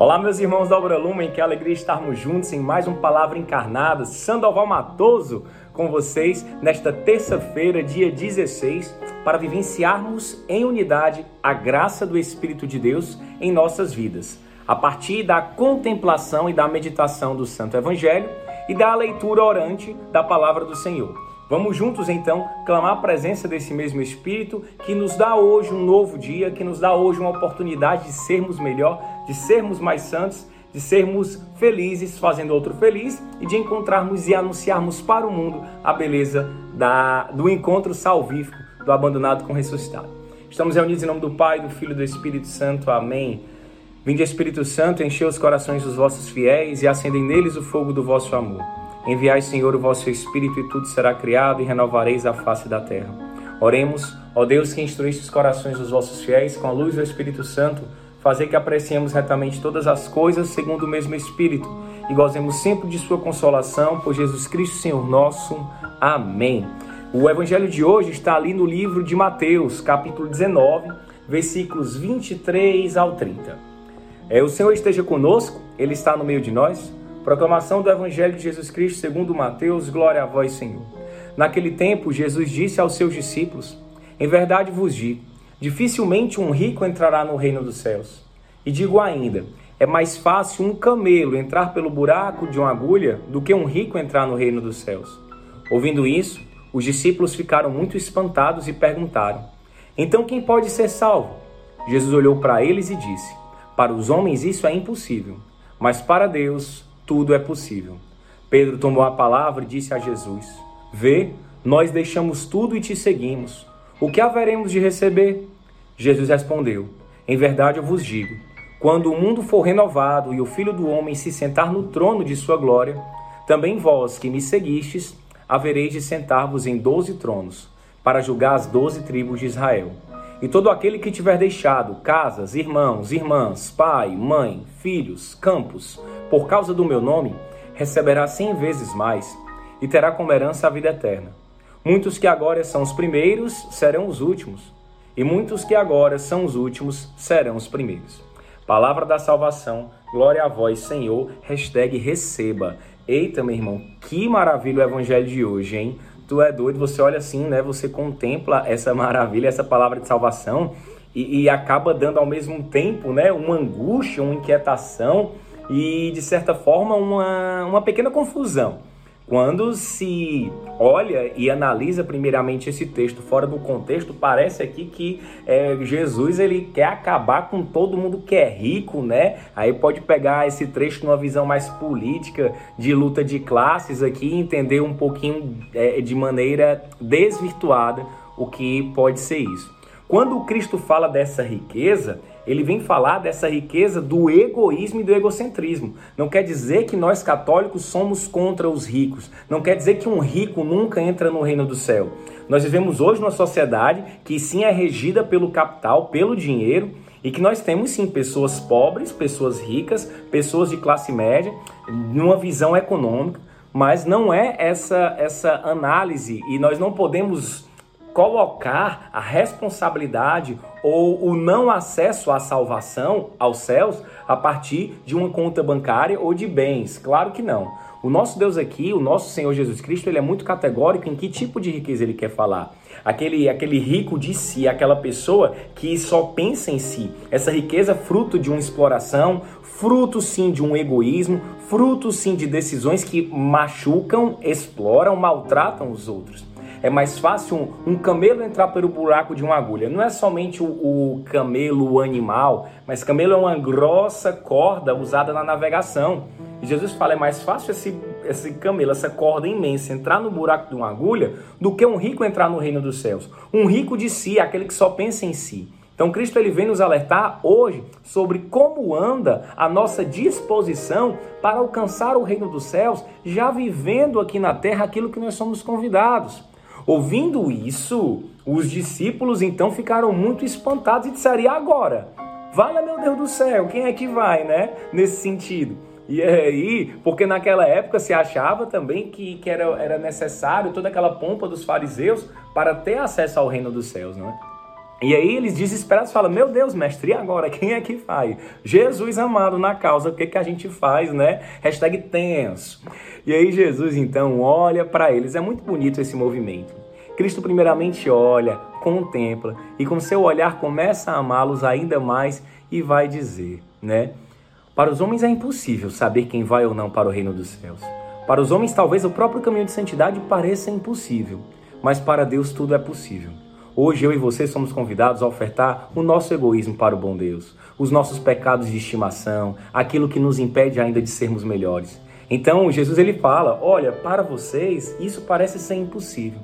Olá, meus irmãos da Obra Lumen, que alegria estarmos juntos em mais um Palavra Encarnada. Sandoval Matoso com vocês nesta terça-feira, dia 16, para vivenciarmos em unidade a graça do Espírito de Deus em nossas vidas, a partir da contemplação e da meditação do Santo Evangelho e da leitura orante da Palavra do Senhor. Vamos juntos então clamar a presença desse mesmo Espírito que nos dá hoje um novo dia, que nos dá hoje uma oportunidade de sermos melhor, de sermos mais santos, de sermos felizes fazendo outro feliz e de encontrarmos e anunciarmos para o mundo a beleza da, do encontro salvífico do abandonado com o ressuscitado. Estamos reunidos em nome do Pai, do Filho e do Espírito Santo. Amém. Vinde Espírito Santo, enchei os corações dos vossos fiéis e acendem neles o fogo do vosso amor. Enviai, Senhor, o vosso Espírito e tudo será criado e renovareis a face da terra. Oremos, ó Deus que instruíste os corações dos vossos fiéis com a luz do Espírito Santo, fazer que apreciemos retamente todas as coisas segundo o mesmo Espírito e gozemos sempre de sua consolação por Jesus Cristo, Senhor nosso. Amém. O evangelho de hoje está ali no livro de Mateus, capítulo 19, versículos 23 ao 30. É, o Senhor esteja conosco, Ele está no meio de nós. Proclamação do Evangelho de Jesus Cristo segundo Mateus, glória a vós, Senhor. Naquele tempo, Jesus disse aos seus discípulos: Em verdade vos digo, dificilmente um rico entrará no reino dos céus. E digo ainda, é mais fácil um camelo entrar pelo buraco de uma agulha do que um rico entrar no reino dos céus. Ouvindo isso, os discípulos ficaram muito espantados e perguntaram: Então quem pode ser salvo? Jesus olhou para eles e disse: Para os homens isso é impossível, mas para Deus tudo é possível. Pedro tomou a palavra e disse a Jesus: Vê, nós deixamos tudo e te seguimos. O que haveremos de receber? Jesus respondeu: Em verdade eu vos digo: quando o mundo for renovado e o Filho do Homem se sentar no trono de sua glória, também vós que me seguistes, havereis de sentar-vos em doze tronos, para julgar as doze tribos de Israel. E todo aquele que tiver deixado casas, irmãos, irmãs, pai, mãe, filhos, campos, por causa do meu nome, receberá cem vezes mais e terá como herança a vida eterna. Muitos que agora são os primeiros serão os últimos, e muitos que agora são os últimos serão os primeiros. Palavra da salvação, glória a vós, Senhor, hashtag receba. Eita, meu irmão, que maravilha o evangelho de hoje, hein? Tu é doido, você olha assim, né? Você contempla essa maravilha, essa palavra de salvação e, e acaba dando ao mesmo tempo, né? Uma angústia, uma inquietação e de certa forma uma, uma pequena confusão. Quando se olha e analisa primeiramente esse texto fora do contexto, parece aqui que é, Jesus ele quer acabar com todo mundo que é rico, né? Aí pode pegar esse trecho numa visão mais política de luta de classes aqui e entender um pouquinho é, de maneira desvirtuada o que pode ser isso. Quando Cristo fala dessa riqueza, ele vem falar dessa riqueza do egoísmo e do egocentrismo. Não quer dizer que nós católicos somos contra os ricos. Não quer dizer que um rico nunca entra no reino do céu. Nós vivemos hoje numa sociedade que sim é regida pelo capital, pelo dinheiro, e que nós temos sim pessoas pobres, pessoas ricas, pessoas de classe média, numa visão econômica, mas não é essa essa análise e nós não podemos colocar a responsabilidade ou o não acesso à salvação, aos céus, a partir de uma conta bancária ou de bens. Claro que não. O nosso Deus aqui, o nosso Senhor Jesus Cristo, ele é muito categórico em que tipo de riqueza ele quer falar. Aquele, aquele rico de si, aquela pessoa que só pensa em si. Essa riqueza fruto de uma exploração, fruto sim de um egoísmo, fruto sim de decisões que machucam, exploram, maltratam os outros. É mais fácil um, um, camelo entrar pelo buraco de uma agulha. Não é somente o, o camelo, o animal, mas camelo é uma grossa corda usada na navegação. E Jesus fala: é mais fácil esse, esse camelo, essa corda imensa, entrar no buraco de uma agulha do que um rico entrar no reino dos céus. Um rico de si, aquele que só pensa em si. Então Cristo ele vem nos alertar hoje sobre como anda a nossa disposição para alcançar o reino dos céus, já vivendo aqui na terra aquilo que nós somos convidados. Ouvindo isso, os discípulos então ficaram muito espantados e disseram: e agora? Vale, meu Deus do céu, quem é que vai, né? Nesse sentido. E aí, porque naquela época se achava também que, que era, era necessário toda aquela pompa dos fariseus para ter acesso ao reino dos céus, não é? E aí eles desesperados falam: Meu Deus, mestre, e agora? Quem é que faz? Jesus amado na causa, o que, que a gente faz, né? Hashtag tenso. E aí Jesus então olha para eles. É muito bonito esse movimento. Cristo primeiramente olha, contempla e com seu olhar começa a amá-los ainda mais e vai dizer, né? Para os homens é impossível saber quem vai ou não para o reino dos céus. Para os homens talvez o próprio caminho de santidade pareça impossível, mas para Deus tudo é possível. Hoje eu e você somos convidados a ofertar o nosso egoísmo para o bom Deus, os nossos pecados de estimação, aquilo que nos impede ainda de sermos melhores. Então Jesus ele fala: olha, para vocês isso parece ser impossível,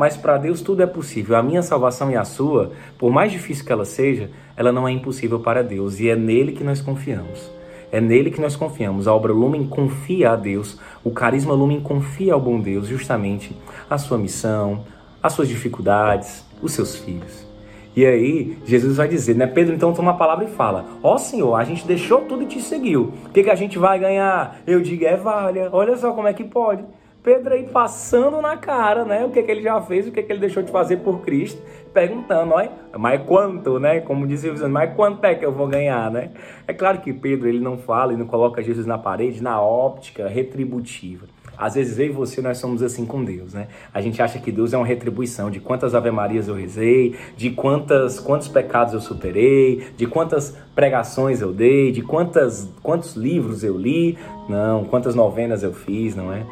mas para Deus tudo é possível. A minha salvação e a sua, por mais difícil que ela seja, ela não é impossível para Deus e é nele que nós confiamos. É nele que nós confiamos. A obra Lumen confia a Deus, o carisma Lumen confia ao bom Deus justamente a sua missão, as suas dificuldades, os seus filhos. E aí, Jesus vai dizer, né? Pedro então toma a palavra e fala: Ó oh, Senhor, a gente deixou tudo e te seguiu. O que, que a gente vai ganhar? Eu digo: é valha. Olha só como é que pode. Pedro aí passando na cara, né? O que, que ele já fez, o que, que ele deixou de fazer por Cristo, perguntando, olha, mas quanto, né? Como dizia o mas quanto é que eu vou ganhar, né? É claro que Pedro ele não fala e não coloca Jesus na parede na óptica retributiva. Às vezes eu e você nós somos assim com Deus, né? A gente acha que Deus é uma retribuição de quantas Ave Marias eu rezei, de quantas quantos pecados eu superei, de quantas pregações eu dei, de quantas quantos livros eu li, não, quantas novenas eu fiz, não é?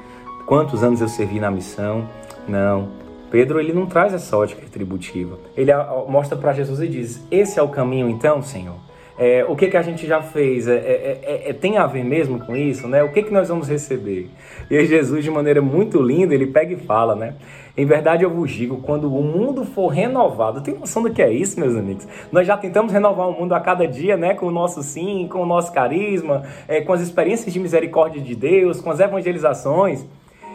Quantos anos eu servi na missão? Não. Pedro ele não traz essa ótica retributiva. Ele mostra para Jesus e diz: Esse é o caminho, então, Senhor. É, o que, que a gente já fez? É, é, é, é, tem a ver mesmo com isso? Né? O que, que nós vamos receber? E aí Jesus, de maneira muito linda, ele pega e fala, né? Em verdade eu vos digo, quando o mundo for renovado, tem noção do que é isso, meus amigos? Nós já tentamos renovar o mundo a cada dia, né? Com o nosso sim, com o nosso carisma, é, com as experiências de misericórdia de Deus, com as evangelizações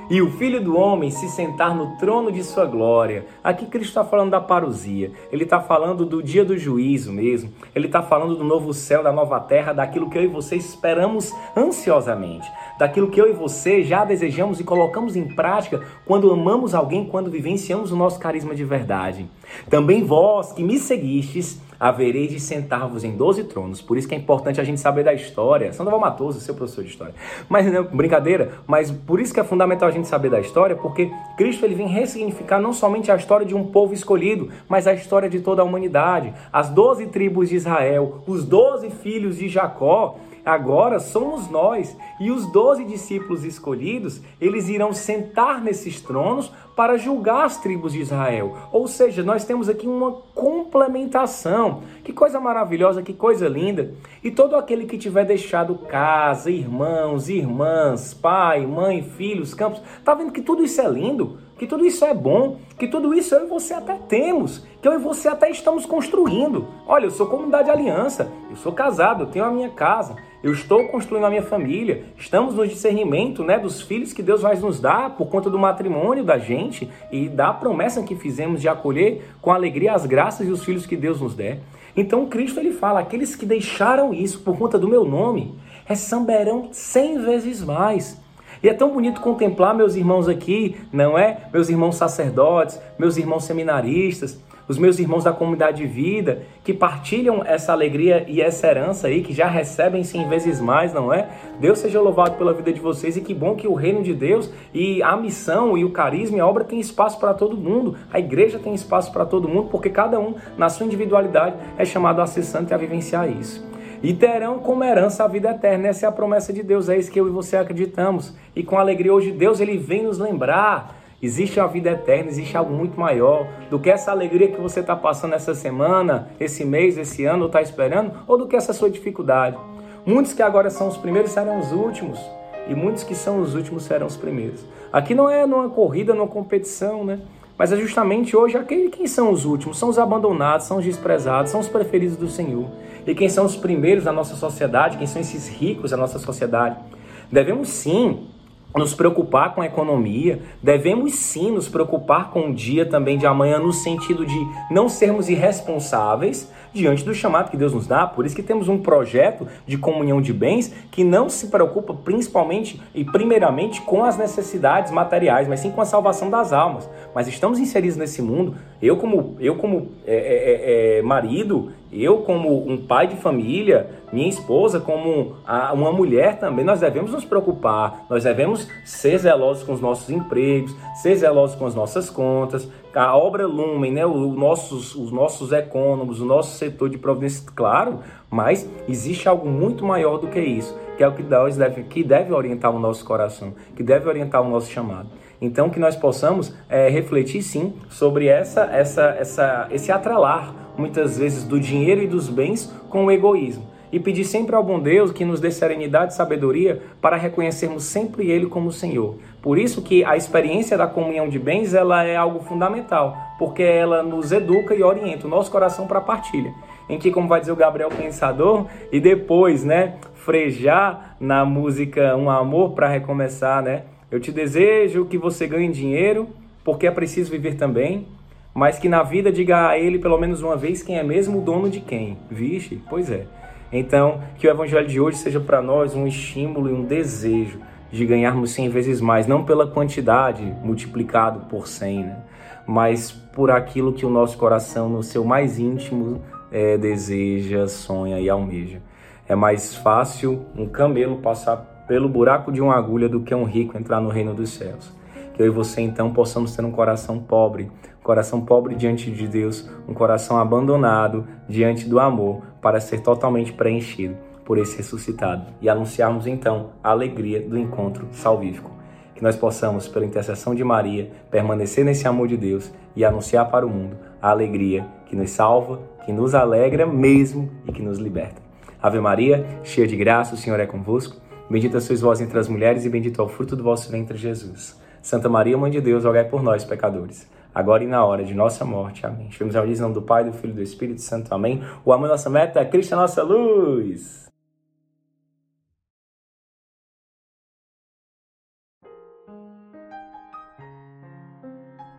e o Filho do Homem se sentar no trono de sua glória. Aqui Cristo está falando da parousia, ele está falando do dia do juízo mesmo, ele está falando do novo céu, da nova terra, daquilo que eu e você esperamos ansiosamente, daquilo que eu e você já desejamos e colocamos em prática quando amamos alguém, quando vivenciamos o nosso carisma de verdade. Também vós que me seguistes, havereis de sentar-vos em doze tronos. Por isso que é importante a gente saber da história. Sandoval Matoso, seu professor de história. Mas, não, brincadeira, mas por isso que é fundamental a gente saber da história, porque Cristo ele vem ressignificar não somente a história de um povo escolhido, mas a história de toda a humanidade. As doze tribos de Israel, os doze filhos de Jacó, Agora somos nós e os doze discípulos escolhidos, eles irão sentar nesses tronos para julgar as tribos de Israel. Ou seja, nós temos aqui uma complementação. Que coisa maravilhosa, que coisa linda. E todo aquele que tiver deixado casa, irmãos, irmãs, pai, mãe, filhos, campos, tá vendo que tudo isso é lindo? que tudo isso é bom, que tudo isso eu e você até temos, que eu e você até estamos construindo. Olha, eu sou comunidade de aliança, eu sou casado, eu tenho a minha casa, eu estou construindo a minha família, estamos no discernimento né, dos filhos que Deus vai nos dar por conta do matrimônio da gente e da promessa que fizemos de acolher com alegria as graças e os filhos que Deus nos der. Então Cristo ele fala: aqueles que deixaram isso por conta do meu nome receberão cem vezes mais. E é tão bonito contemplar meus irmãos aqui, não é? Meus irmãos sacerdotes, meus irmãos seminaristas, os meus irmãos da comunidade de vida, que partilham essa alegria e essa herança aí, que já recebem cem vezes mais, não é? Deus seja louvado pela vida de vocês e que bom que o reino de Deus e a missão e o carisma e a obra tem espaço para todo mundo. A igreja tem espaço para todo mundo, porque cada um, na sua individualidade, é chamado a ser santo e a vivenciar isso e terão como herança a vida eterna. Essa é a promessa de Deus, é isso que eu e você acreditamos. E com alegria hoje Deus ele vem nos lembrar. Existe a vida eterna, existe algo muito maior do que essa alegria que você está passando essa semana, esse mês, esse ano, ou está esperando, ou do que essa sua dificuldade. Muitos que agora são os primeiros serão os últimos, e muitos que são os últimos serão os primeiros. Aqui não é numa corrida, numa competição, né? Mas é justamente hoje aquele quem são os últimos, são os abandonados, são os desprezados, são os preferidos do Senhor. E quem são os primeiros da nossa sociedade, quem são esses ricos da nossa sociedade. Devemos sim nos preocupar com a economia, devemos sim nos preocupar com o dia também de amanhã, no sentido de não sermos irresponsáveis, diante do chamado que Deus nos dá. Por isso que temos um projeto de comunhão de bens que não se preocupa principalmente e primeiramente com as necessidades materiais, mas sim com a salvação das almas. Mas estamos inseridos nesse mundo. Eu como eu como é, é, é, é marido eu, como um pai de família, minha esposa, como uma mulher também, nós devemos nos preocupar, nós devemos ser zelosos com os nossos empregos, ser zelosos com as nossas contas. A obra Lumen, né, os, nossos, os nossos econômicos, o nosso setor de providência, claro, mas existe algo muito maior do que isso, que é o que Deus deve, que deve orientar o nosso coração, que deve orientar o nosso chamado. Então, que nós possamos é, refletir sim sobre essa, essa, essa, esse atralar muitas vezes, do dinheiro e dos bens com o egoísmo. E pedir sempre ao bom Deus que nos dê serenidade e sabedoria para reconhecermos sempre Ele como Senhor. Por isso que a experiência da comunhão de bens ela é algo fundamental, porque ela nos educa e orienta o nosso coração para a partilha. Em que, como vai dizer o Gabriel Pensador, e depois, né, frejar na música Um Amor para recomeçar, né? Eu te desejo que você ganhe dinheiro, porque é preciso viver também mas que na vida diga a ele pelo menos uma vez quem é mesmo o dono de quem. Vixe, pois é. Então, que o evangelho de hoje seja para nós um estímulo e um desejo de ganharmos 100 vezes mais, não pela quantidade multiplicado por 100, né? mas por aquilo que o nosso coração, no seu mais íntimo, é, deseja, sonha e almeja. É mais fácil um camelo passar pelo buraco de uma agulha do que um rico entrar no reino dos céus. Que eu e você então possamos ter um coração pobre, coração pobre diante de Deus, um coração abandonado diante do amor, para ser totalmente preenchido por esse ressuscitado e anunciarmos então a alegria do encontro salvífico. Que nós possamos, pela intercessão de Maria, permanecer nesse amor de Deus e anunciar para o mundo a alegria que nos salva, que nos alegra mesmo e que nos liberta. Ave Maria, cheia de graça, o Senhor é convosco. Bendita sois vós entre as mulheres e bendito é o fruto do vosso ventre, Jesus. Santa Maria, Mãe de Deus, rogai por nós, pecadores, agora e na hora de nossa morte. Amém. Estivemos ao nome do Pai, do Filho e do Espírito Santo. Amém. O amor nossa meta, Cristo é nossa luz.